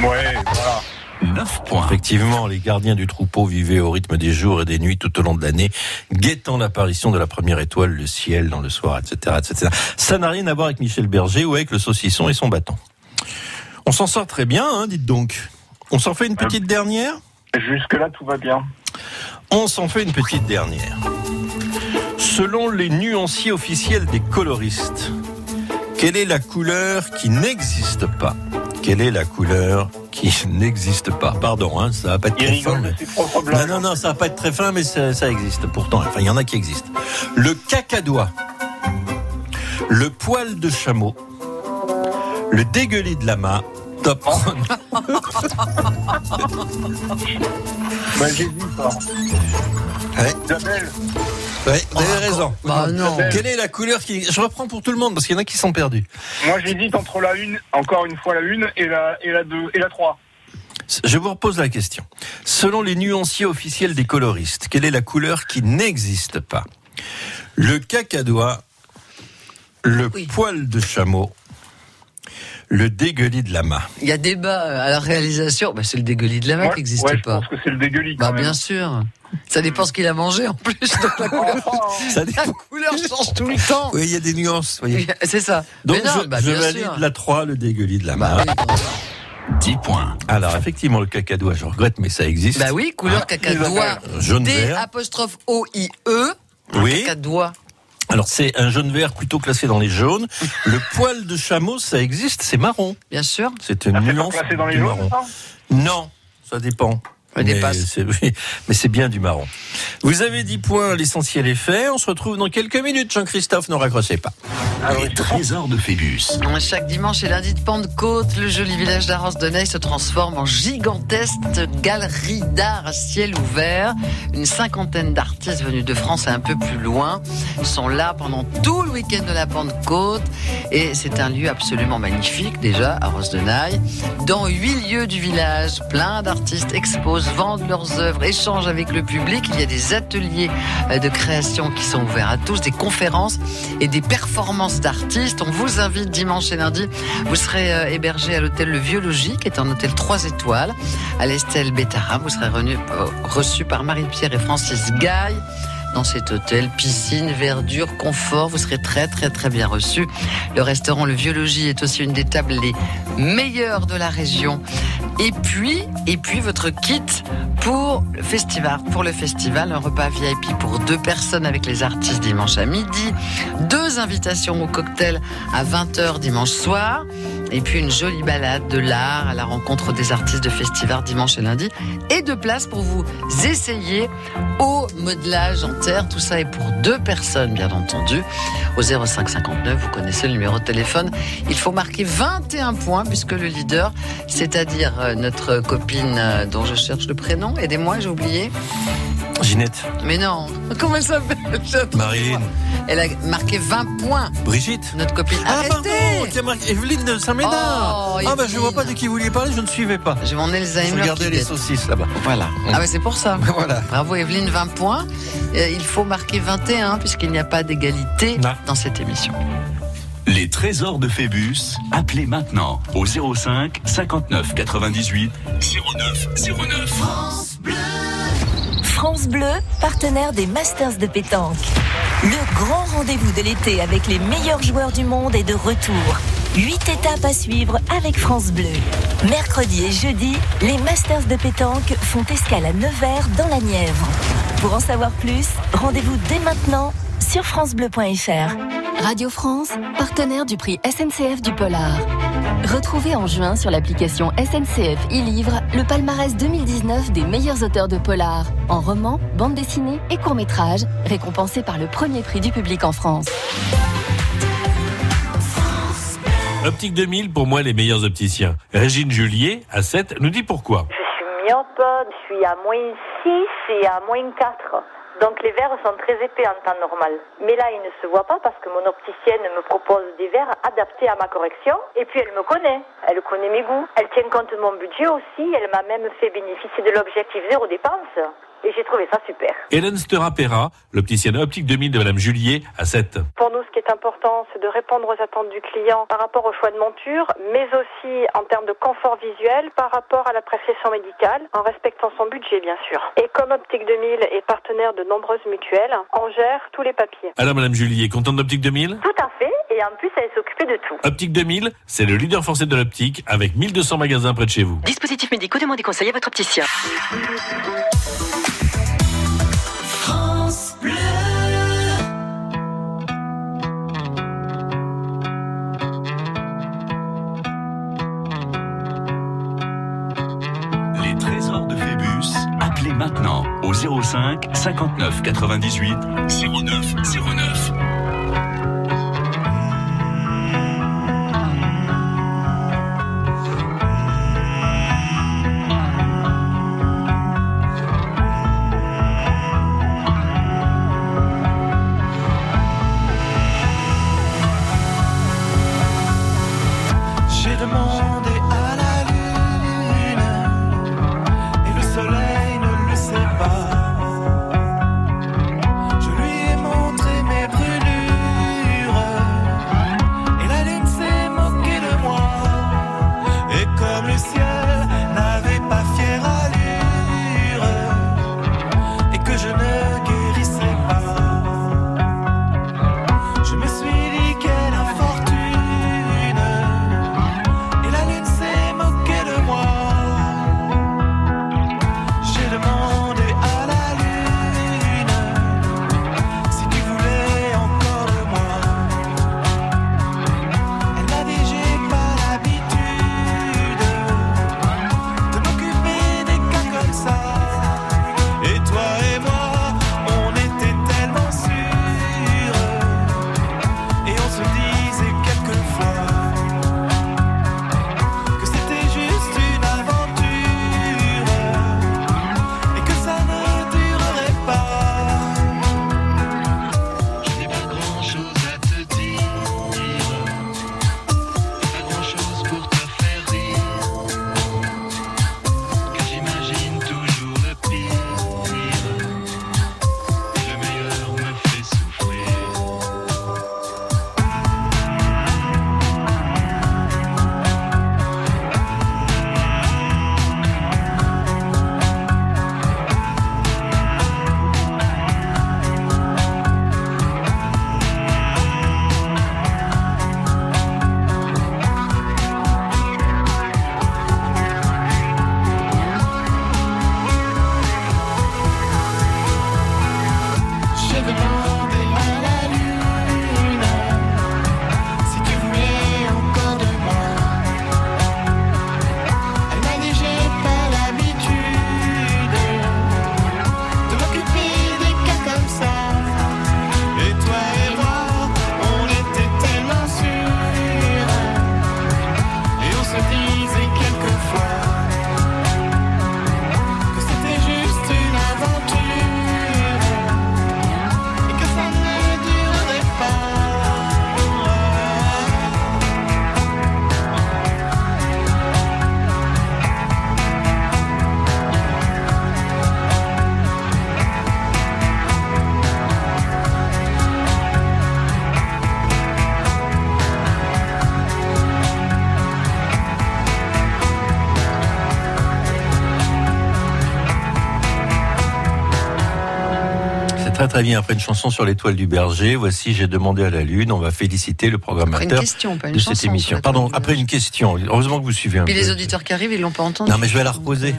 Ouais, voilà. 9 points. Effectivement, les gardiens du troupeau vivaient au rythme des jours et des nuits tout au long de l'année, guettant l'apparition de la première étoile, le ciel dans le soir, etc., etc. Ça n'a rien à voir avec Michel Berger ou avec le saucisson et son bâton. On s'en sort très bien, hein, dites donc. On s'en fait une petite dernière Jusque-là, tout va bien. On s'en fait une petite dernière. Selon les nuanciers officiels des coloristes, quelle est la couleur qui n'existe pas? Quelle est la couleur qui n'existe pas? Pardon, hein, ça va pas être Il très fin, mais... Non, non, non, ça va pas être très fin, mais ça, ça existe pourtant. Enfin, il y en a qui existent. Le cacadois, le poil de chameau, le dégueulis de lama, top chrono. Bah, j'hésite. Ouais. Isabelle, Ouais, vous avez raison. Bah non. Quelle est la couleur qui... Je reprends pour tout le monde, parce qu'il y en a qui sont perdus. moi, j'hésite entre la une, encore une fois la une, et la, et la deux, et la trois. Je vous repose la question. Selon les nuanciers officiels des coloristes, quelle est la couleur qui n'existe pas? Le cacadois, le Oui. poil de chameau, le dégueulis de lama. Il y a débat euh, à la réalisation. Bah, c'est le dégueulis de la main Ouais, qui n'existe ouais, je pas. pense que c'est le dégueulis. Bah quand même. bien sûr. Ça dépend ce qu'il a mangé en plus. Donc la couleur, Ça la dépend. couleur change tout le temps. Oui, il y a des nuances. voyez. C'est ça. Donc non, je, bah, je valide sûr. la 3, le dégueulis de lama. Bah, oui, bon. 10 points. Alors effectivement, le cacadois, je regrette, mais ça existe. Bah oui, couleur Ah, cacadois. Jaune D vert. apostrophe O I E. Oui. Cacadois. Alors c'est un jaune vert plutôt classé dans les jaunes. Le poil de chameau, ça existe, c'est marron. Bien sûr. C'est une Ah, c'est pas nuance classé dans les jaunes, marron. ça Non, ça dépend. Mais dépasse. c'est oui, mais c'est bien du marron. Vous avez 10 points, l'essentiel est fait. On se retrouve dans quelques minutes. Jean-Christophe, ne raccrochez pas. Les trésors de Phébus. Chaque dimanche et lundi de Pentecôte, le joli village d'Arros de Neige se transforme en gigantesque galerie d'art à ciel ouvert. Une cinquantaine d'artistes venus de France et un peu plus loin sont là pendant tout le week-end de la Pentecôte. Et c'est un lieu absolument magnifique, déjà, à Rosdenaille. Dans huit lieux du village, plein d'artistes vendent leurs œuvres, échangent avec le public. Il y a des ateliers euh, de création qui sont ouverts à tous, des conférences et des performances d'artistes. On vous invite dimanche et lundi. Vous serez euh, hébergé à l'hôtel Le Vieux Logis, qui est un hôtel 3 étoiles, à l'Estelle Bétara. Vous serez euh, reçu par Marie-Pierre et Francis Gaille. Dans cet hôtel, piscine, verdure, confort, vous serez très très très bien reçu. Le restaurant Le Vieux Logis est aussi une des tables les meilleures de la région. Et puis, et puis votre kit pour le festival, pour le festival, un repas VIP pour deux personnes avec les artistes dimanche à midi, deux invitations au cocktail à 20h dimanche soir, et puis une jolie balade de l'art à la rencontre des artistes de festival dimanche et lundi, et deux places pour vous essayer au modelage en terre. Tout ça est pour deux personnes, bien entendu. Au 05 59, vous connaissez le numéro de téléphone. Il faut marquer 21 points puisque le leader, c'est-à-dire euh, notre copine euh, dont je cherche le prénom, aidez-moi, j'ai oublié. Ginette, Mais non, comment elle s'appelle Marilyn. Elle a marqué 20 points, Brigitte. notre copine. Ah pardon, Arrêtez qui a marqué Evelyne de Saint-Ménard. Oh, ah bah je vois Evelyne. pas de qui vous vouliez parler, je ne suivais pas. J'ai mon Je Alzheimer. regardais qui les saucisses là-bas. Voilà. Ah ouais, c'est pour ça. Voilà. Bravo Evelyne, 20 points. Euh, Il faut marquer 21 puisqu'il n'y a pas d'égalité dans cette émission. Les trésors de Phébus. Appelez maintenant au 05 59 98 09 09. France Bleu, partenaire des Masters de pétanque. Le grand rendez-vous de l'été avec les meilleurs joueurs du monde est de retour. Huit étapes à suivre avec France Bleu. Mercredi et jeudi, les Masters de pétanque font escale à Nevers dans la Nièvre. Pour en savoir plus, rendez-vous dès maintenant sur francebleu.fr. Radio France, partenaire du prix SNCF du Polar. Retrouvez en juin sur l'application SNCF e-Livre le palmarès 2019 des meilleurs auteurs de polar, en roman, bande dessinée et court-métrage, récompensés par le premier prix du public en France. Optique 2000, pour moi, les meilleurs opticiens. Régine Julier, à 7, nous dit pourquoi. Je suis Myope, je suis à moins 6 et à moins 4. Donc les verres sont très épais en temps normal. Mais là, ils ne se voient pas parce que mon opticienne me propose des verres adaptés à ma correction. Et puis elle me connaît. Elle connaît mes goûts. Elle tient compte de mon budget aussi. Elle m'a même fait bénéficier de l'objectif zéro dépense. Et j'ai trouvé ça super. Hélène Stera-Pera, l'opticienne optique 2000 de Madame Julier à 7. Pour nous, ce qui est important, c'est de répondre aux attentes du client par rapport au choix de monture, mais aussi en termes de confort visuel par rapport à la prescription médicale, en respectant son budget, bien sûr. Et comme Optique 2000 est partenaire de nombreuses mutuelles, on gère tous les papiers. Alors Madame Julier, contente d'Optique 2000 Tout à fait. Et en plus, elle s'occupait de tout. Optique 2000, c'est le leader français de l'optique avec 1200 magasins près de chez vous. Dispositifs médicaux, demandez conseil à votre opticien. Maintenant au 05 59 98 09 09. Très très bien. Après une chanson sur l'étoile du berger, voici J'ai demandé à la lune. On va féliciter le Après programmateur une question, pas une de cette émission. Pardon, du après une question. Heureusement que vous suivez un Puis peu. les auditeurs qui arrivent, ils l'ont pas entendu. Non, mais je vais la reposer.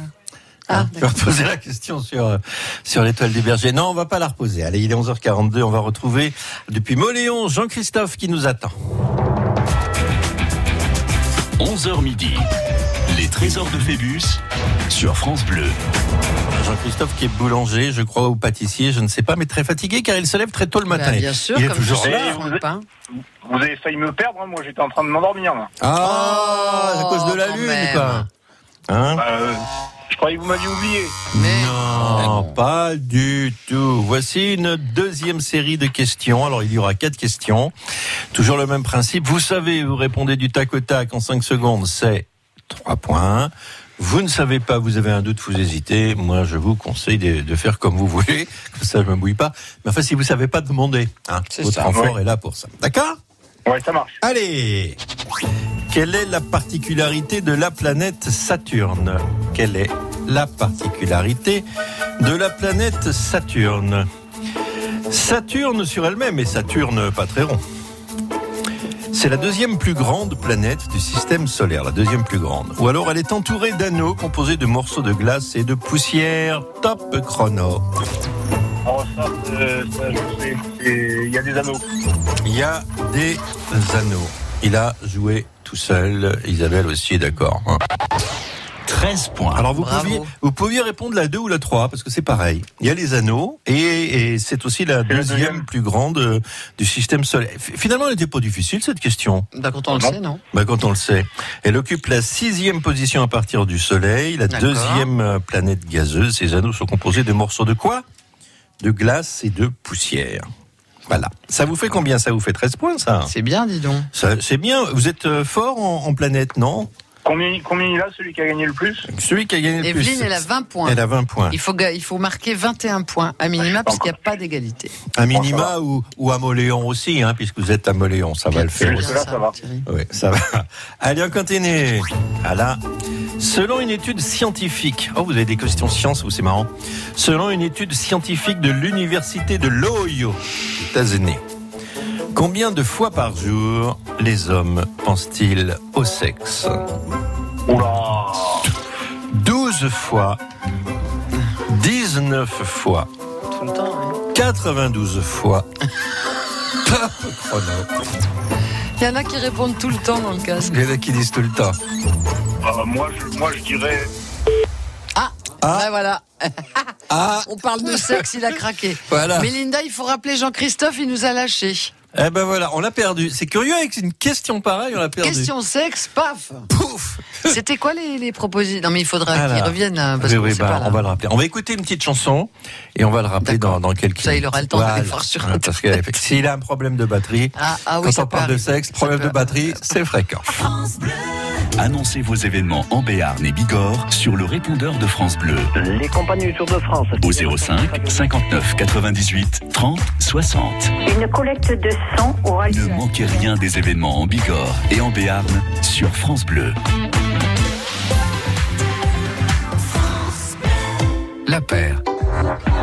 Ah, Je vais reposer la question sur, euh, sur l'étoile du berger. Non, on va pas la reposer. Allez, il est 11h42. On va retrouver depuis Moléon Jean-Christophe qui nous attend. 11h midi. Les trésors de Phébus sur France Bleu. Jean-Christophe qui est boulanger, je crois, ou pâtissier, je ne sais pas, mais très fatigué car il se lève très tôt le matin. Bah, bien sûr, il est comme toujours je sais, là. pain. Vous avez failli me perdre, hein, moi j'étais en train de m'endormir. Ah, à cause de la lune, même. quoi. Hein Bah, euh, je croyais que vous m'aviez oublié. Non, pas du tout. Voici une deuxième série de questions. Alors, il y aura quatre questions. Toujours le même principe. Vous savez, vous répondez du tac au tac en cinq secondes, c'est trois points. Vous ne savez pas, vous avez un doute, vous hésitez. Moi, je vous conseille de, de faire comme vous voulez. Comme ça, je me mouille pas. Mais enfin, si vous savez pas, demandez. Hein. Votre ça. renfort Ouais. est là pour ça. D'accord? Ouais, ça marche. Allez Quelle est la particularité de la planète Saturne? Quelle est la particularité de la planète Saturne? Saturne sur elle-même, et Saturne pas très rond. C'est la deuxième plus grande planète du système solaire, la deuxième plus grande. Ou alors elle est entourée d'anneaux composés de morceaux de glace et de poussière. Top chrono. Ça, euh, ça, je sais. C'est- Il y a des anneaux. Il y a des anneaux. Il a joué tout seul. Isabelle aussi est d'accord. hein. 13 points. Alors vous pouviez, vous pouviez répondre la 2 ou la 3 parce que c'est pareil. Il y a les anneaux et, et c'est aussi la deuxième deuxième. plus grande euh, du système solaire. Finalement, elle n'était pas difficile cette question. Bah, quand on le Non. sait, non Bah, quand on le sait. Elle occupe la sixième position à partir du Soleil, la deuxième euh, planète gazeuse. Ces anneaux sont composés de morceaux de quoi? De glace et de poussière. Voilà. Ça vous fait combien? Ça vous fait 13 points, ça? C'est bien, dis donc. C'est bien. Vous êtes euh, fort en, en planète, non? Combien, combien il a, celui qui a gagné le plus Celui qui a gagné le plus. Evelyne, elle a 20 points. Elle a 20 points. Il faut, il faut marquer 21 points à minima parce qu'il n'y a pas d'égalité. Un minima ou, ou à Moléon aussi, hein, puisque vous êtes à Moléon, ça va le faire. Ça va. Oui, ça va. Allez, on continue. Voilà. Selon une étude scientifique, oh, vous avez des questions sciences, vous, c'est marrant. Selon une étude scientifique de l'université de l'Ohio, États-Unis, combien de fois par jour les hommes pensent-ils au sexe Oula 12 fois, 19 fois, Tout le temps, oui. 92 fois. Top chrono. Il y en a qui répondent tout le temps dans le casque. Il y en a qui disent tout le temps. Euh, moi, je, moi, je dirais. Ah, Ah. ben voilà. Ah, On parle de sexe, il a craqué. Voilà. Mais Linda, il faut rappeler Jean-Christophe, il nous a lâchés. Eh ben voilà, on l'a perdu. C'est curieux avec une question pareille, on l'a perdu. Question sexe, paf Pouf C'était quoi les, les propositions? Non mais il faudra Voilà. qu'il revienne là, parce Oui, bah, pas, on va le rappeler. On va écécouter une petite chanson et on va le rappeler dans, dans quelques Ça, il minutes. aura le temps d'aller voir sur Voilà, Parce que s'il a un problème de batterie, Ah, ah oui, quand ça on parle de sexe, problème de batterie, c'est fréquent. Annoncez vos événements en Béarn et Bigorre sur le répondeur de France Bleu Les compagnies du Tour de France. au 05 59 98 30 60. Une collecte de sang aura Ne manquez rien des événements en Bigorre et en Béarn sur France Bleu. La paire.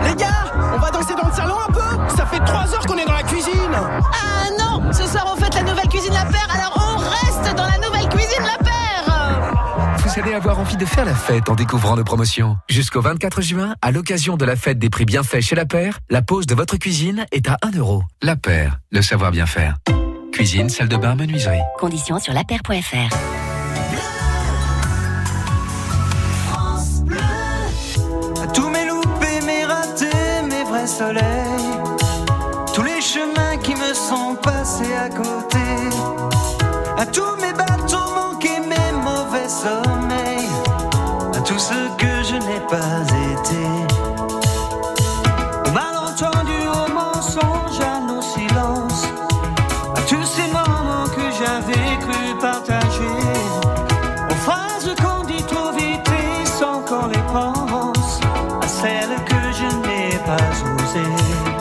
Les gars, on va danser dans le salon un peu Ça fait trois heures qu'on est dans la cuisine Ah non Ce soir on fête la nouvelle cuisine La Paire, alors on reste dans la nouvelle cuisine La Paire Vous allez avoir envie de faire la fête en découvrant nos promotions. Jusqu'au 24 juin, à l'occasion de la fête des prix bien faits chez La Paire, la pause de votre cuisine est à 1 euro. La Paire, le savoir bien faire. Cuisine, salle de bain, menuiserie. Conditions sur lapaire.fr. Tous les chemins qui me sont passés à côté. À tous mes bateaux manqués, mes mauvais sommeils. À tout ce que je n'ai pas été. Au malentendu, au mensonge, à nos silences. À tous ces moments que j'avais cru partager. Aux phrases qu'on dit trop vite et sans qu'on les pense. À celles que je n'ai pas osées Oh,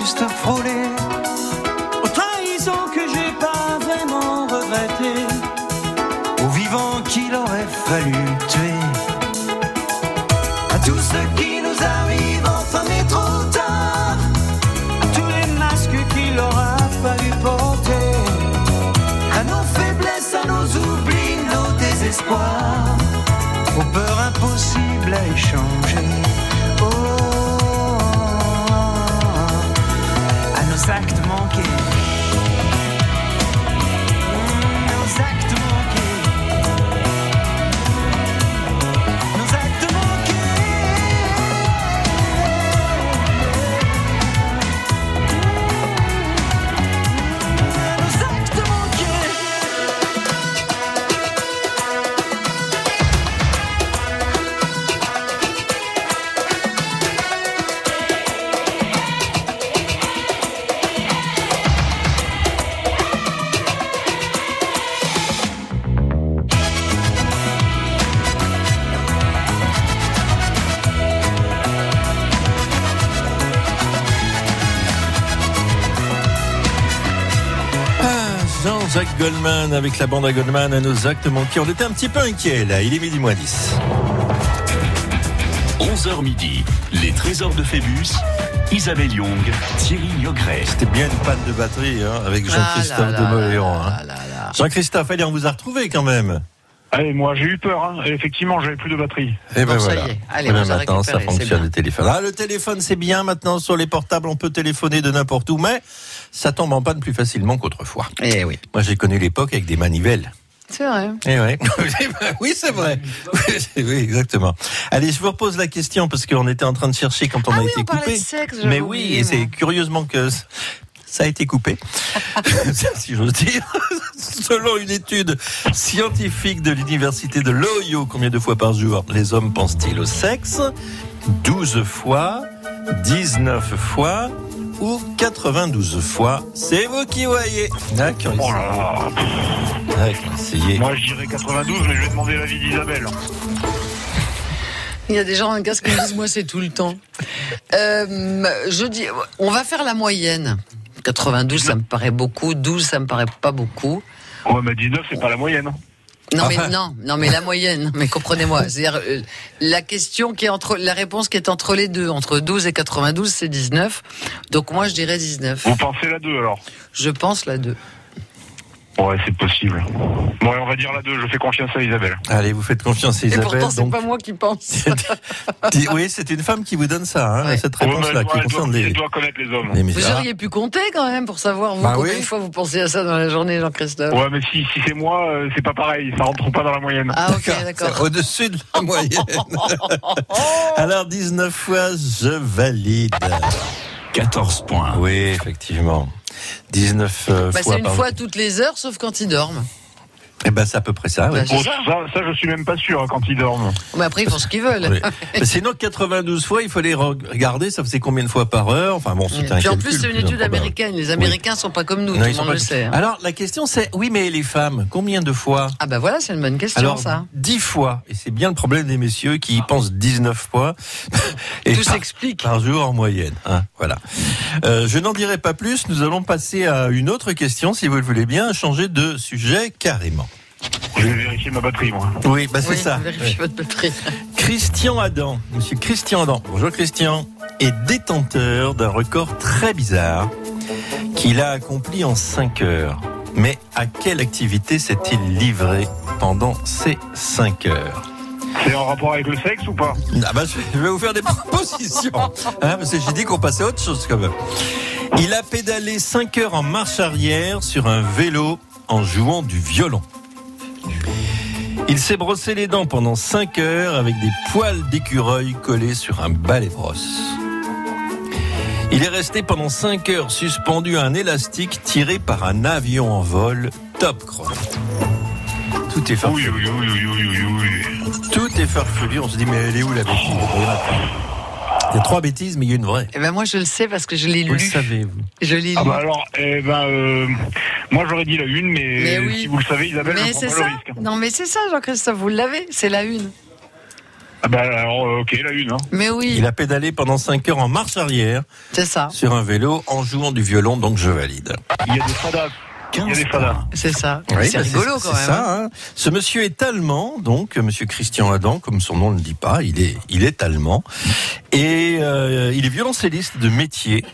juste frôlé. Aux Goldman avec la bande à Goldman à nos actes manqués. On était un petit peu inquiets là, il est midi moins 10. 11h midi, les trésors de Phébus, Isabelle Young, Thierry Niogret. C'était bien une panne de batterie hein, avec Jean-Christophe Ah là de Moléon. hein. Jean-Christophe, allez, on vous a retrouvé quand même. Allez, moi j'ai eu peur, hein. Et effectivement, j'avais plus de batterie. Et ben Bon, ça voilà. y est. Allez, Eh ben maintenant, ça fonctionne le téléphone. Ah, le téléphone, c'est bien maintenant sur les portables, on peut téléphoner de n'importe où, mais ça tombe en panne plus facilement qu'autrefois. Eh oui. Moi, j'ai connu l'époque avec des manivelles. C'est vrai. Eh ouais. oui, c'est vrai. oui, exactement. Allez, je vous repose la question parce qu'on était en train de chercher quand on a été Ah on coupé. de sexe, Mais oui, et c'est curieusement que ça a été coupé, si j'ose dire. Selon une étude scientifique de l'université de l'Ohio, combien de fois par jour les hommes pensent-ils au sexe? 12 fois, 19 fois ou 92 fois? C'est vous qui voyez. D'accord. Oh. Moi je dirais 92, mais je vais demander l'avis d'Isabelle. Il y a des gens en casque qui me disent moi c'est tout le temps. Euh, je dis on va faire la moyenne. 92 ça me paraît beaucoup, 12 ça me paraît pas beaucoup. Ouais, mais 19, c'est pas la moyenne. Non mais Enfin. non, non mais la moyenne, mais comprenez-moi, c'est-à-dire euh, la question qui est entre la réponse qui est entre les deux, entre 12 et 92, c'est 19. Donc moi je dirais 19. Vous pensez la 2 alors? Je pense la 2. Ouais, c'est possible. Bon, et on va dire la 2, je fais confiance à Isabelle. Allez, vous faites confiance à Et Isabelle. pourtant c'est donc- pas moi qui pense. Oui, c'est une femme qui vous donne ça, hein, cette Ouais, réponse-là, elle qui concerne doit- les. elle doit connaître les hommes. les Vous auriez pu compter quand même pour savoir vous Bah combien oui. de fois vous pensez à ça dans la journée, Jean-Christophe. Ouais, mais si, si c'est moi, euh, c'est pas pareil, ça rentre pas dans la moyenne. Ah ok, d'accord. C'est Au-dessus de la moyenne. Alors, 19 fois, je valide. 14 points. Oui, effectivement. 19 euh, Bah, fois c'est une par fois toutes les heures, sauf quand ils dorment. Eh ben, c'est à peu près ça, oui. Bah, ça. ça, ça, je suis même pas sûr hein, quand ils dorment. Mais après, ils font ce qu'ils veulent. Oui. Sinon, 92 fois, il faut les regarder, ça faisait combien de fois par heure? Enfin bon, c'est un Puis en plus, c'est une étude américaine. Les Américains sont pas comme nous, Non, tout le monde pas- le sait. hein. Alors, la question c'est, oui, mais les femmes, combien de fois? Ah bah voilà, c'est une bonne question Alors, ça. 10 fois. Et c'est bien le problème des messieurs qui y pensent 19 fois. Et Tout par- s'explique. Par jour en moyenne. hein, voilà. Euh, je n'en dirai pas plus. Nous allons passer à une autre question, si vous le voulez bien, changer de sujet carrément. Je vais vérifier ma batterie, moi. Oui, bah c'est Oui, ça. votre batterie. Christian Adam, monsieur Christian Adam, bonjour Christian, est détenteur d'un record très bizarre qu'il a accompli en 5 heures. Mais à quelle activité s'est-il livré pendant ces 5 heures? C'est en rapport avec le sexe ou pas? Ah bah, je vais vous faire des propositions. Hein, parce que j'ai dit qu'on passait à autre chose quand même. Il a pédalé 5 heures en marche arrière sur un vélo en jouant du violon. Il s'est brossé les dents pendant 5 heures avec des poils d'écureuil collés sur un balai brosse. Il est resté pendant 5 heures suspendu à un élastique tiré par un avion en vol top chrono. Tout est farfelu. Tout est farfelu. On se dit, mais elle est où la bêtise? Il y a trois. Bêtises, mais il y a une vraie. Eh ben moi, je le sais parce que je l'ai Vous le lu. savez, vous. Je l'ai lu. Ah bah alors, eh ben, euh, moi j'aurais dit la une, mais, Mais oui. si vous le savez, Isabelle, mais je prends c'est pas ça. le risque. Non, mais c'est ça, Jean-Christophe, vous l'avez. C'est la une. Ah bah alors, euh, ok, la une. Hein. Mais oui, Il a pédalé pendant 5 heures en marche arrière c'est ça. sur un vélo en jouant du violon, donc je valide. Il y a des fadas. Il y a des fadas. C'est ça. Oui, c'est bah, rigolo quand même. hein. ça, hein. Ce monsieur est allemand, donc monsieur Christian Adam, comme son nom ne le dit pas, il est, il est allemand. Et euh, il est violoncelliste de métier.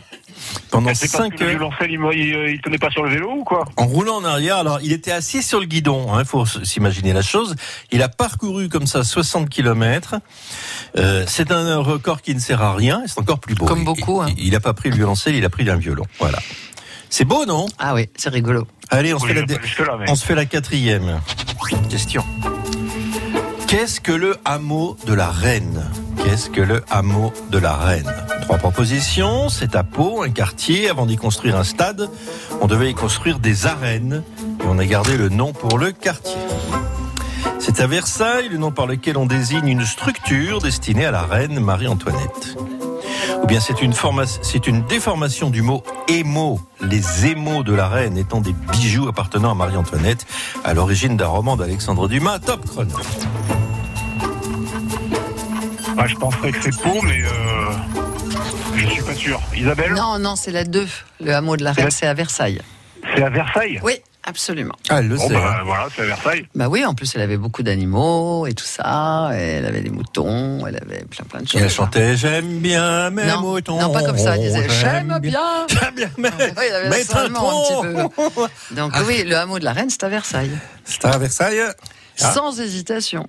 Pendant C'est parce 5 que le heures, violoncelle, il, il, il tenait pas sur le vélo ou quoi? En roulant en arrière, alors il était assis sur le guidon, il faut s'imaginer la chose. Il a parcouru comme ça 60 km. Euh, c'est un record qui ne sert à rien, et c'est encore plus beau. Comme beaucoup, hein. Il n'a pas pris le violoncelle, il a pris un violon. Voilà. C'est beau, non? Ah oui, c'est rigolo. Allez, on se, fait la mais- on se fait la quatrième question. Qu'est-ce que le hameau de la Reine? Qu'est-ce que le hameau de la Reine? Trois propositions. C'est à Pau, un quartier. Avant d'y construire un stade, on devait y construire des arènes. Et on a gardé le nom pour le quartier. C'est à Versailles, le nom par lequel on désigne une structure destinée à la reine Marie-Antoinette. Ou bien c'est une, forma- c'est une déformation du mot émaux, les émaux de la reine étant des bijoux appartenant à Marie-Antoinette, à l'origine d'un roman d'Alexandre Dumas, top chrono. Ah, Je penserais que c'est Pau, mais euh, je suis pas sûr. Isabelle? Non, non, c'est la 2. Le hameau de la Reine, c'est à Versailles. C'est à Versailles? Oui, absolument. Ah, elle le Bon, sait. bah hein. voilà, c'est à Versailles. Bah oui, en plus, elle avait beaucoup d'animaux et tout ça. et Elle avait des moutons, elle avait plein plein de Et choses. elle chantait J'aime bien mes Non, moutons. non, pas comme ça, elle disait, J'aime bien. J'aime bien mes, Oui, il avait mes un petit peu. Donc Ah. oui, le hameau de la Reine, c'est à Versailles. C'était à Versailles. Ah. Sans hésitation.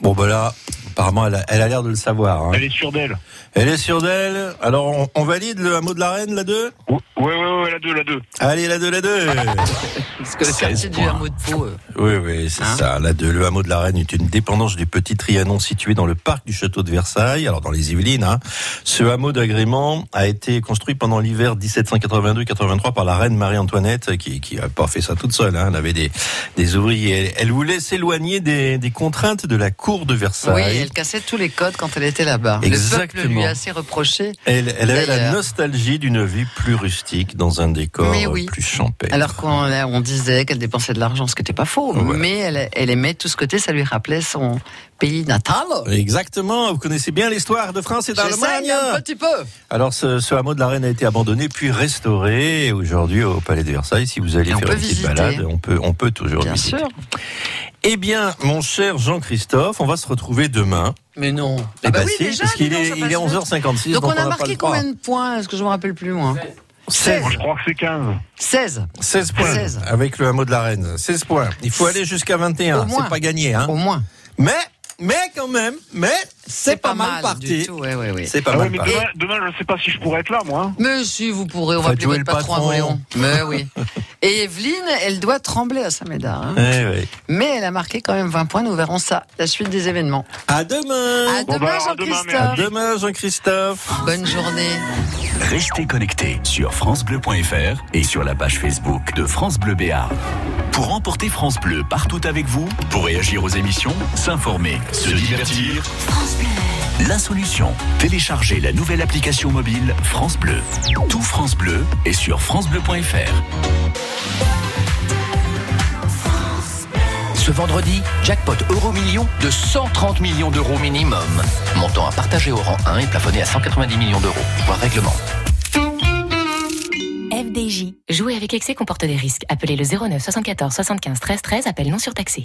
Bon, bah là, apparemment, elle a elle a l'air de le savoir. hein. Elle est sûre d'elle. Elle est sûre d'elle. Alors, on, on valide le hameau de la reine, la 2 Ouais, ouais, ouais, la 2, la 2. Allez, la 2, la 2 Parce que le 16 quartier du hameau de Pau. euh, Oui, oui, c'est Hein? ça. La 2, le hameau de la Reine est une dépendance du Petit Trianon situé dans le parc du château de Versailles, alors dans les Yvelines. Hein. Ce hameau d'agrément a été construit pendant l'hiver 1782-83 par la reine Marie-Antoinette, qui qui a pas fait ça toute seule. Hein. Elle avait des, des ouvriers. Elle, elle voulait s'éloigner des, des contraintes de la cour de Oui, Versailles. Elle cassait tous les codes quand elle était là-bas. Le peuple Exactement. lui a assez reproché. Elle, elle avait la nostalgie d'une vie plus rustique dans un décor oui. plus champêtre. Alors qu'on on disait qu'elle dépensait de l'argent, ce qui n'était pas faux. Voilà. Mais elle, elle aimait tout ce côté, ça lui rappelait son pays natal. Exactement, vous connaissez bien l'histoire de France et d'Allemagne. Un petit peu. Alors ce, ce hameau de la Reine a été abandonné puis restauré aujourd'hui au Palais de Versailles. Si vous allez Et faire une petite balade, on peut, on peut toujours Bien visiter. sûr. Eh bien, mon cher Jean-Christophe, on va se retrouver demain. Mais non. Eh Ah bah ben oui, si, déjà, parce qu'il donc, est, il est vite. 11h56. Donc, on a marqué combien de points Est-ce que je me rappelle plus moi 16. Je crois que c'est 15. 16. 16 points 16. avec le hameau de la Reine. 16 points. Il faut aller jusqu'à 21. Au moins. C'est pas gagné. Hein. Au moins. Mais, mais quand même, mais c'est pas, mal, parti. ouais, ouais, ouais. C'est pas Ah mal mais parti. demain, demain, je sais pas si je pourrais être là, moi. hein. Mais si, vous pourrez, on va appeler jouer votre le patron, patron. à Moléon. Mais oui. Et Evelyne, elle doit trembler à Saint-Médard. hein. Eh oui. Mais elle a marqué quand même 20 points. Nous verrons ça, la suite des événements. À demain. À Bon, demain, bah, à demain, À Jean-Christophe. demain, Jean-Christophe. Bonne journée. Restez connectés sur francebleu.fr et sur la page Facebook de France Bleu Béarn. Pour remporter France Bleu partout avec vous, pour réagir aux émissions, s'informer, se divertir. La solution, téléchargez la nouvelle application mobile France Bleu. Tout France Bleu est sur francebleu.fr. Ce vendredi, jackpot euro million de 130 millions d'euros minimum. Montant à partager au rang 1 et plafonné à 190 millions d'euros. Voir règlement. FDJ. Jouer avec excès comporte des risques. Appelez le 09 74 75 13 13. Appel non surtaxé.